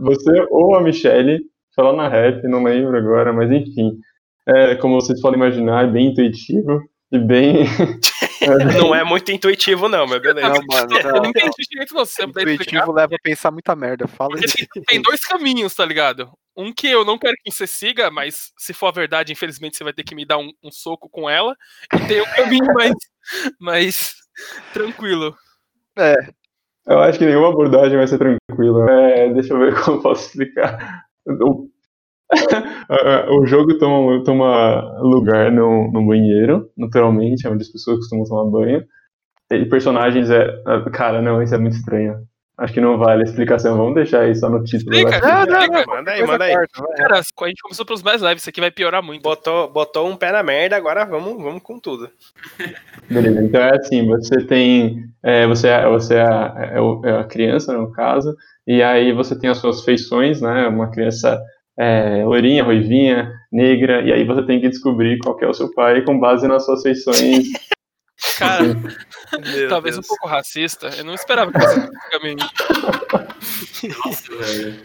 você ou a Michelle, falou na rap, não lembro agora, mas enfim. É, como vocês podem imaginar, é bem intuitivo e bem. Não é muito intuitivo, não, mas beleza. Não, mano, Eu não, não entendi direito, não. Você explicar? Intuitivo leva a pensar muita merda. Fala tem, tem dois caminhos, tá ligado? Um que eu não quero que você siga, mas se for a verdade, infelizmente você vai ter que me dar um, um soco com ela. E tem um caminho mais, mais tranquilo. É, Eu acho que nenhuma abordagem vai ser tranquila. É, deixa eu ver como eu posso explicar. O, o jogo toma, toma lugar no, no banheiro, naturalmente, é onde as pessoas costumam tomar banho. E personagens é. ah, Cara, não, isso é muito estranho. Acho que não vale a explicação. Vamos deixar aí só no título. Explica. Não. Manda aí, manda aí. corta. Cara, a gente começou pelos mais leves, isso aqui vai piorar muito. Botou, botou um pé na merda, agora vamos, vamos com tudo. Beleza, então é assim, você tem. é, você é, você é, a, é é a criança, no caso, e aí você tem as suas feições, né? Uma criança é, loirinha, ruivinha, negra, e aí você tem que descobrir qual que é o seu pai com base nas suas feições. Cara, talvez um Deus. pouco racista. Eu não esperava que caminho. Nossa, velho.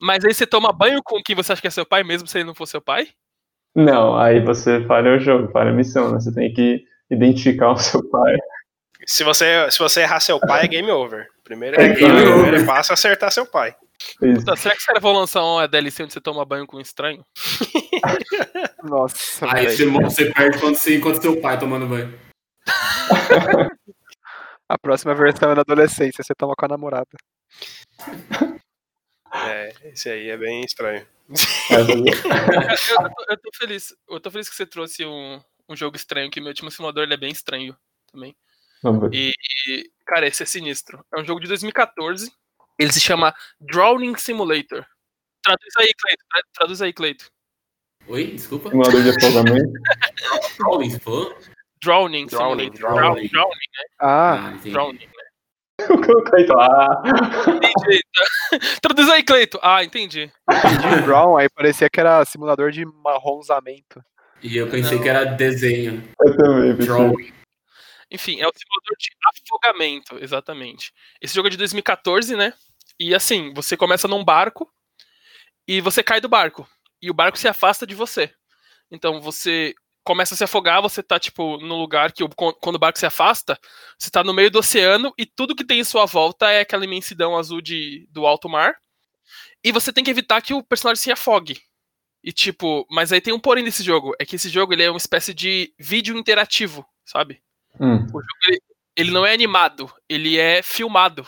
Mas aí você toma banho com quem você acha que é seu pai, mesmo se ele não for seu pai? Não, aí você falha o jogo, falha a missão, né? Você tem que identificar o seu pai. Se você, se você errar seu pai, é game over. Primeiro, É game primeiro over. passo é acertar seu pai. Tá, será que os caras vão lançar uma DLC onde você toma banho com um estranho? Nossa, Aí você, você perde quando você encontra seu pai tomando banho. A próxima versão é na adolescência, você toma com a namorada. É, esse aí é bem estranho. Eu, eu tô, eu tô feliz. Eu tô feliz que você trouxe um, um jogo estranho, que meu último simulador ele é bem estranho também. Vamos ver. E, e, cara, esse é sinistro. É um jogo de 2014. Ele se chama Drowning Simulator. Traduz aí, Cleito. tra- Traduz aí, Cleito. Oi, desculpa. Simulador de afogamento. Você falou? Drowning, Drowning, Simulator. drowning. Drown- Ah. Ah, entendi. Drowning. O Cleiton, ah, Entendi. tá. Traduz aí, Cleito. Ah, entendi. Brown, aí parecia que era simulador de marronzamento. E eu pensei Não. que era desenho. eu também. Drawing. Enfim, é o simulador de afogamento, exatamente. Esse jogo é de 2014, né? E assim, você começa num barco e você cai do barco. E o barco se afasta de você. Então você começa a se afogar, você tá, tipo, no lugar que quando o barco se afasta, você tá no meio do oceano e tudo que tem em sua volta é aquela imensidão azul de, do alto mar. E você tem que evitar que o personagem se afogue. E tipo, mas aí tem um porém desse jogo, é que esse jogo ele é uma espécie de vídeo interativo, sabe? Hum. O jogo ele, ele não é animado, ele é filmado.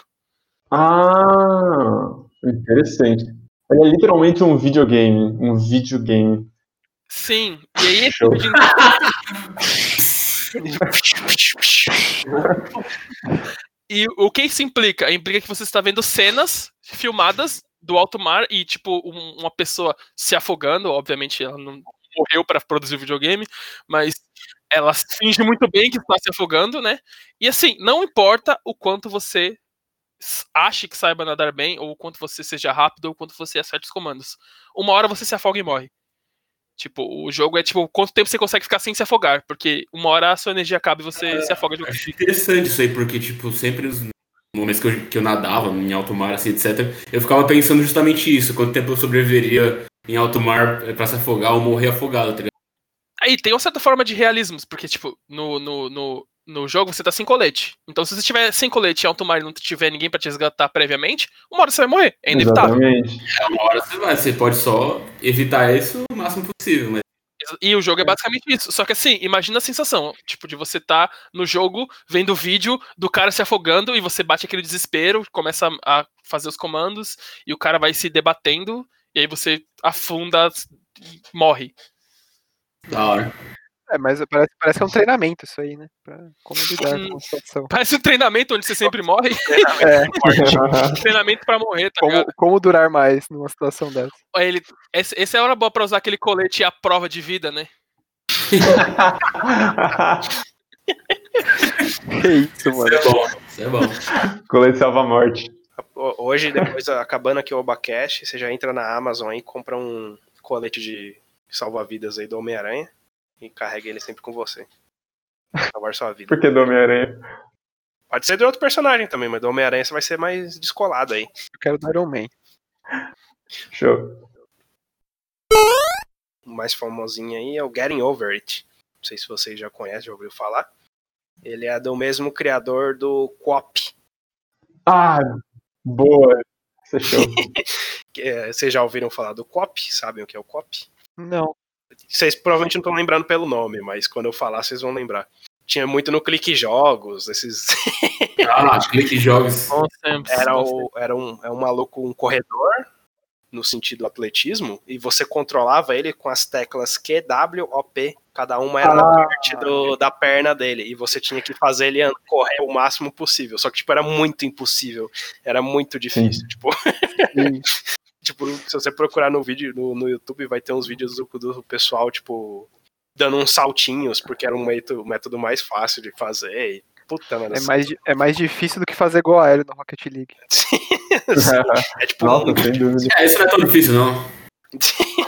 Ah, interessante. Ele é literalmente um videogame. Um videogame. Sim, e aí esse vídeo E o que isso implica? Implica que você está vendo cenas filmadas do alto mar e, tipo, um- uma pessoa se afogando. Obviamente, ela não morreu para produzir o videogame, mas ela finge muito bem que está se afogando, né? E assim, não importa o quanto você ache que saiba nadar bem, ou o quanto você seja rápido, ou o quanto você acerte os comandos. Uma hora você se afoga e morre. Tipo, o jogo é tipo, quanto tempo você consegue ficar sem se afogar, porque uma hora a sua energia acaba e você se afoga de Eu acho interessante isso aí, porque, tipo, sempre nos momentos que eu, que eu nadava em alto mar, assim, etc., eu ficava pensando justamente isso, quanto tempo eu sobreviveria em alto mar eh, pra se afogar ou morrer afogado, tá Aí tem uma certa forma de realismo, porque, tipo, no, no, no, no jogo você tá sem colete. Então, se você estiver sem colete em alto mar e não tiver ninguém pra te resgatar previamente, uma hora você vai morrer. É inevitável. Exatamente. É uma hora você vai, você pode só evitar isso o máximo possível, mas E o jogo é basicamente isso. Só que assim, imagina a sensação, tipo, de você tá no jogo, vendo o vídeo do cara se afogando e você bate aquele desespero, começa a a fazer os comandos e o cara vai se debatendo e aí você afunda e morre. Da hora. É, mas parece, parece que é um treinamento isso aí, né? Pra como lidar Hum. com a situação. Parece um treinamento onde você sempre morre. É, treinamento pra morrer, tá como, como durar mais numa situação dessa. Ele, esse, esse é a hora boa pra usar aquele colete à prova de vida, né? Que isso, Isso mano. é bom, isso é bom. Colete salva a morte. Ho- Hoje, depois, acabando aqui o Obacast, você já entra na Amazon aí, compra um colete de salva-vidas aí do Homem-Aranha e carrega ele sempre com você. Salvar sua vida. Por que do Homem-Aranha? Pode ser de outro personagem também, mas do Homem-Aranha você vai ser mais descolado aí. Eu quero do Iron Man. Show. O mais famosinho aí é o Getting Over It. Não sei se vocês já conhecem, já ouviu falar. Ele é do mesmo criador do Quop. Ah, boa. Isso é Vocês já ouviram falar do Quop? Sabem o que é o Quop? Não. Vocês provavelmente não estão lembrando pelo nome, mas quando eu falar, vocês vão lembrar. Tinha muito no Clique Jogos, esses. Ah, clique jogos. Tempos. Era, o, era um, é um maluco, um corredor, no sentido atletismo, e você controlava ele com as teclas Q, W, O, P. Cada uma era uma Ah. parte do- da perna dele. E você tinha que fazer ele correr o máximo possível. Só que, tipo, era muito impossível. Era muito difícil. Tipo, Sim. Tipo, se você procurar no vídeo no, no YouTube, vai ter uns vídeos do, do pessoal, tipo, dando uns saltinhos, porque era um método, o método mais fácil de fazer. E, puta, mano. É mais, di- é mais difícil do que fazer gol aéreo no Rocket League. é tipo muito sem dúvida. É, isso não é tão difícil, não.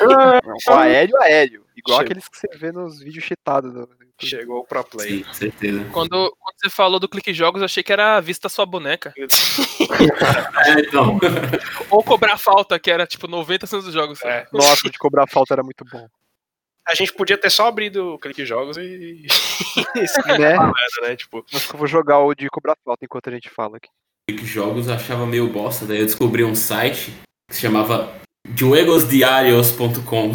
Gol aéreo, aéreo. Igual Chega. aqueles que você vê nos vídeos cheatados do YouTube. Chegou o pro play. Sim, certeza. Quando, quando você falou do clique jogos, eu achei que era vista sua boneca. É, então. Ou cobrar falta, que era tipo 90% dos jogos. É. Nossa, de cobrar falta era muito bom. A gente podia ter só abrido o clique jogos e. Né? né? Tipo, Acho que eu vou jogar o de cobrar falta enquanto a gente fala aqui. que jogos eu achava meio bosta, daí eu descobri um site que se chamava juegosdiarios.com.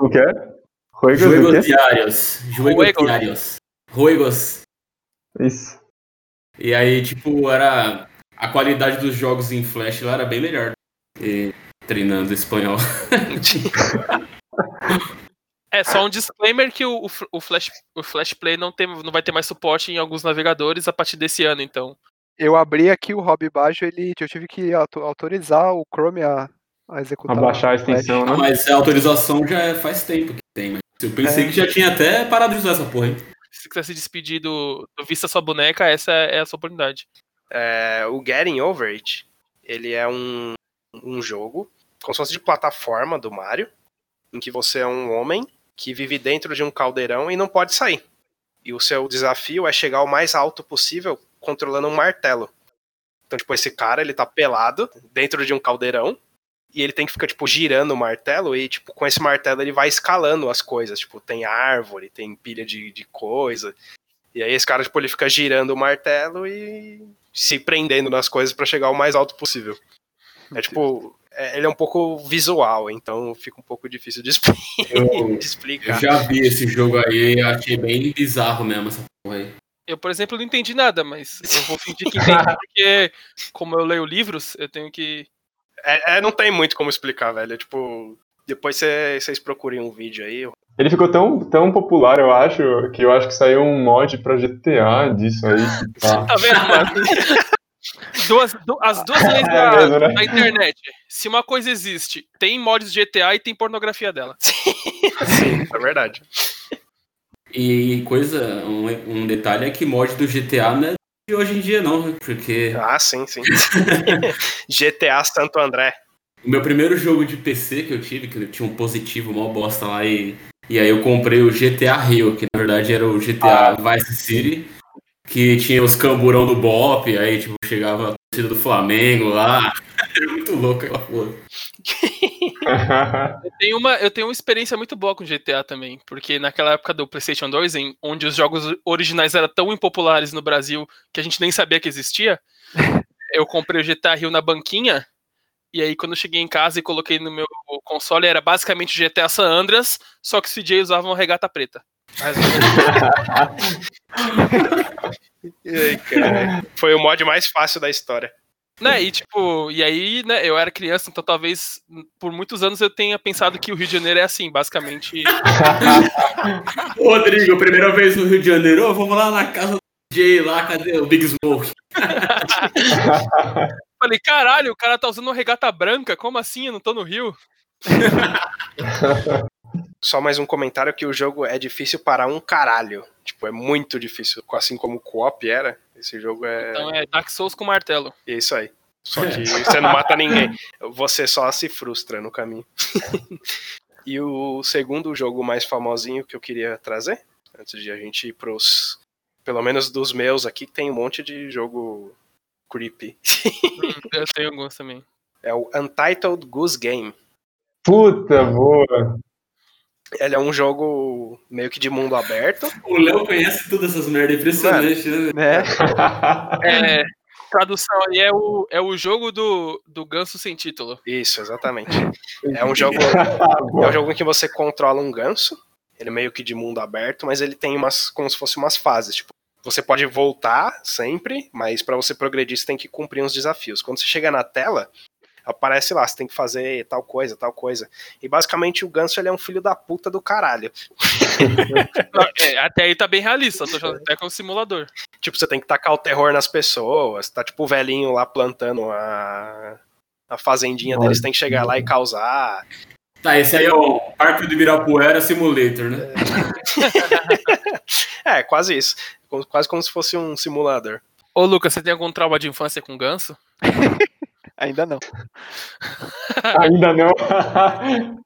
O que é? Juegos Juegos diários. Juegos diários. Juegos. Isso. E aí, tipo, era. A qualidade dos jogos em Flash lá era bem melhor. E treinando espanhol. É, só um disclaimer que o, o, Flash, o Flash Play não, tem, não vai ter mais suporte em alguns navegadores a partir desse ano, então. Eu abri aqui o Hobby Baixo, ele, eu tive que auto- autorizar o Chrome a, a executar. A o Flash. extensão, Ah, né? mas a autorização já é- faz tempo eu pensei É. que já tinha até parado de usar essa porra, hein? Se você quiser se despedir do, do Vista Sua Boneca, essa é a sua oportunidade. é, o Getting Over It, ele é um, um jogo, como se fosse de plataforma do Mario, em que você é um homem que vive dentro de um caldeirão e não pode sair. E o seu desafio é chegar o mais alto possível controlando um martelo. Então, tipo, esse cara, ele tá pelado dentro de um caldeirão e ele tem que ficar, tipo, girando o martelo e, tipo, com esse martelo ele vai escalando as coisas. Tipo, tem árvore, tem pilha de, de coisa. E aí esse cara, tipo, ele fica girando o martelo e se prendendo nas coisas pra chegar o mais alto possível. É tipo, é- ele é um pouco visual, então fica um pouco difícil de, expli- Eu, de eu explicar. já vi esse jogo aí, eu achei bem bizarro mesmo essa porra aí. Eu, por exemplo, não entendi nada, mas eu vou fingir que entendi, porque, como eu leio livros, eu tenho que. É, é, não tem muito como explicar, velho. É tipo, depois cê- vocês procurem um vídeo aí. Ele ficou tão, tão popular, eu acho, que eu acho que saiu um mod pra GTA disso aí. Tá. Tá vendo, mano? Duas, du- as duas leis É da, mesmo, né? da internet. Se uma coisa existe, tem mods de GTA e tem pornografia dela. Sim, é verdade. E coisa, um, um detalhe é que mod do GTA não é de hoje em dia não, porque Ah, sim, sim. GTA Santo André. o meu primeiro jogo de PC que eu tive, que eu tinha um positivo, mó bosta lá, e, e aí eu comprei o GTA Rio, que na verdade era o GTA Vice City, que tinha os camburão do Bop, aí tipo, chegava a torcida do Flamengo lá, era muito louco aquela porra. Eu tenho, uma, eu tenho uma experiência muito boa com GTA também, porque naquela época do PlayStation 2, em, onde os jogos originais eram tão impopulares no Brasil que a gente nem sabia que existia, eu comprei o GTA Rio na banquinha, e aí quando eu cheguei em casa e coloquei no meu console, era basicamente o GTA San Andreas, só que os CJ usavam regata preta. E aí, cara, Foi o mod mais fácil da história. Né, e tipo, e aí, né, eu era criança, então talvez por muitos anos eu tenha pensado que o Rio de Janeiro é assim, basicamente. Rodrigo, primeira vez no Rio de Janeiro, ô, vamos lá na casa do DJ lá, cadê o Big Smoke? Falei, caralho, o cara tá usando uma regata branca, como assim? Eu não tô no Rio? Só mais um comentário que o jogo é difícil para um caralho. Tipo, é muito difícil. Assim como o co-op era, esse jogo é. Então é Dark Souls com martelo. É isso aí. Só que você não mata ninguém. Você só se frustra no caminho. e o segundo jogo mais famosinho que eu queria trazer, antes de a gente ir pros. Pelo menos dos meus aqui, que tem um monte de jogo creepy. Hum, eu tenho alguns também. É o Untitled Goose Game. Puta, boa. Ele é um jogo meio que de mundo aberto. O Léo conhece todas essas merdas, impressionante, né? Né? É, tradução aí é o, é o jogo do, do ganso sem título. Isso, exatamente. É um jogo É um jogo em que você controla um ganso, ele é meio que de mundo aberto, mas ele tem umas, como se fosse umas fases, tipo, Você pode voltar sempre, mas para você progredir você tem que cumprir uns desafios. Quando você chega na tela, aparece lá, você tem que fazer tal coisa, tal coisa. E basicamente o Ganso ele é um filho da puta do caralho. É, até aí tá bem realista, tô achando até com o simulador. Tipo, você tem que tacar o terror nas pessoas, tá tipo o velhinho lá plantando a, a fazendinha deles, tem que chegar lá e causar. Tá, esse aí é o Parque do Ibirapuera Simulator, né? É, quase isso. Quase como se fosse um simulador. Ô, Lucas, você tem algum trauma de infância com ganso? Ainda não. Ainda não.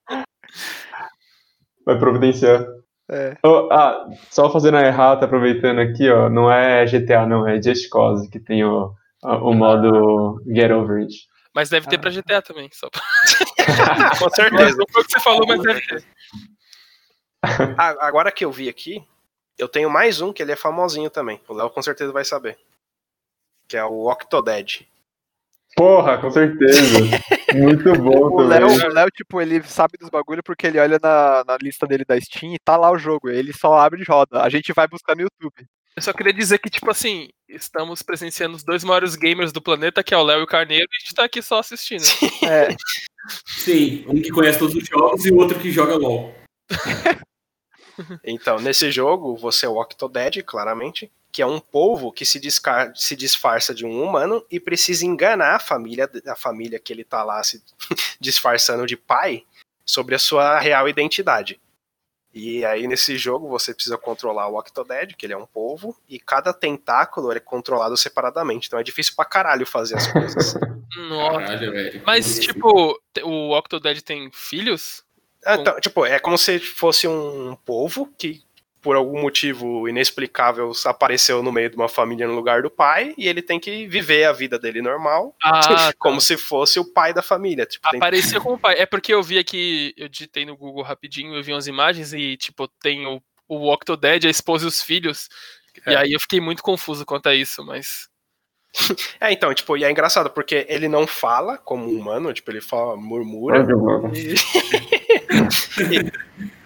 Vai providenciar. É. Oh, ah, só fazendo a errata, aproveitando aqui, ó, não é GTA, não, é Just Cause que tem o, o modo Get Over It. Mas deve ter pra GTA também. Só pra... Com certeza. Não foi o que você falou, mas deve ter. Ah, agora que eu vi aqui, eu tenho mais um que ele é famosinho também. O Léo com certeza vai saber. Que é o Octodad. Porra, com certeza. Muito bom O Léo, também. o Léo, tipo, ele sabe dos bagulho porque ele olha na, na lista dele da Steam e tá lá o jogo. Ele só abre e roda. A gente vai buscar no YouTube. Eu só queria dizer que, tipo assim, estamos presenciando os dois maiores gamers do planeta, que é o Léo e o Carneiro, e a gente tá aqui só assistindo. É, Sim, um que conhece todos os jogos e o outro que joga LOL. Então, nesse jogo, você é o Octodad, claramente, que é um polvo que se, discar- se disfarça de um humano e precisa enganar a família, a família que ele tá lá se disfarçando de pai sobre a sua real identidade. E aí, nesse jogo, você precisa controlar o Octodad, que ele é um polvo, e cada tentáculo é controlado separadamente. Então é difícil pra caralho fazer as coisas. Nossa. Caralho, velho. Mas, tipo, o Octodad tem filhos? Ah, Então, tipo, é como se fosse um polvo que, por algum motivo inexplicável, apareceu no meio de uma família no lugar do pai e ele tem que viver a vida dele normal, Ah, como se fosse o pai da família. Tipo, tem- Aparecia como pai. É porque eu vi aqui, eu digitei no Google rapidinho, eu vi umas imagens e, tipo, tem o, o Octodad, a esposa e os filhos. E É. aí eu fiquei muito confuso quanto a isso, mas. É, então, tipo, e é engraçado porque ele não fala como um humano, tipo, ele fala, murmura. e-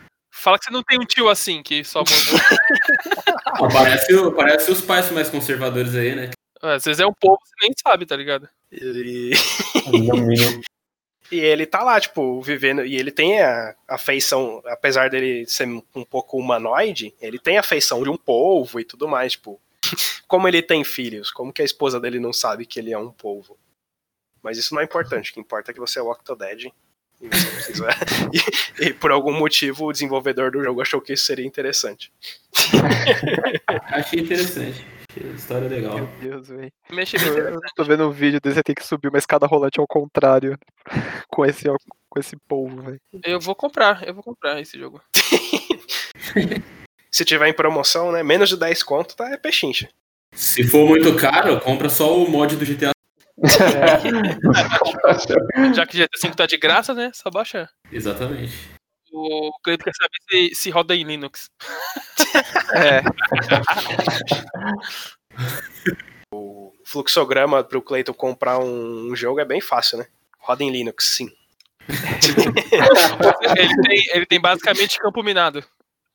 Fala que você não tem um tio assim, que só parece, parece os pais mais conservadores aí, né? Às vezes é um povo, você nem sabe, tá ligado? e-. E ele tá lá, tipo, vivendo. E ele tem a, a feição, apesar dele ser um pouco humanoide, ele tem a feição de um polvo e tudo mais, tipo. Como ele tem filhos, como que a esposa dele não sabe que ele é um polvo? Mas isso não é importante, o que importa é que você é o Octodad. E, precisa... e, e por algum motivo o desenvolvedor do jogo achou que isso seria interessante. Achei interessante. História legal. meu Deus, velho. Mexe Eu, eu tô vendo um vídeo desse, você tem que subir uma escada rolante ao contrário. Com esse, com esse polvo, velho. Eu vou comprar, eu vou comprar esse jogo. Se tiver em promoção, né? Menos de 10 conto, tá? É pechincha. Se for muito caro, compra só o mod do GTA. Já que GTA V tá de graça, né? Só baixa. Exatamente. O Cleiton quer saber se, se roda em Linux. É, O fluxograma pro Clayton comprar um, um jogo é bem fácil, né? Roda em Linux, sim. Ele tem, ele tem basicamente campo minado.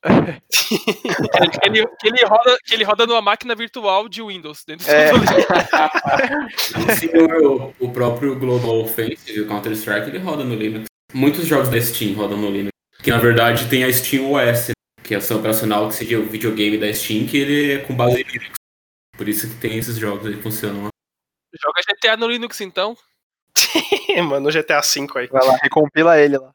Que, ele, que, ele roda, que ele roda numa máquina virtual de Windows dentro do É. Se o, o próprio Global Offensive, o Counter-Strike, ele roda no Linux. Muitos jogos da Steam rodam no Linux. Que na verdade tem a Steam OS, que é a ação operacional que seria o videogame da Steam, que ele é com base em Linux. Por isso que tem esses jogos aí que funcionam lá. Joga GTA no Linux então. Mano, o GTA V aí. vai lá, recompila ele lá.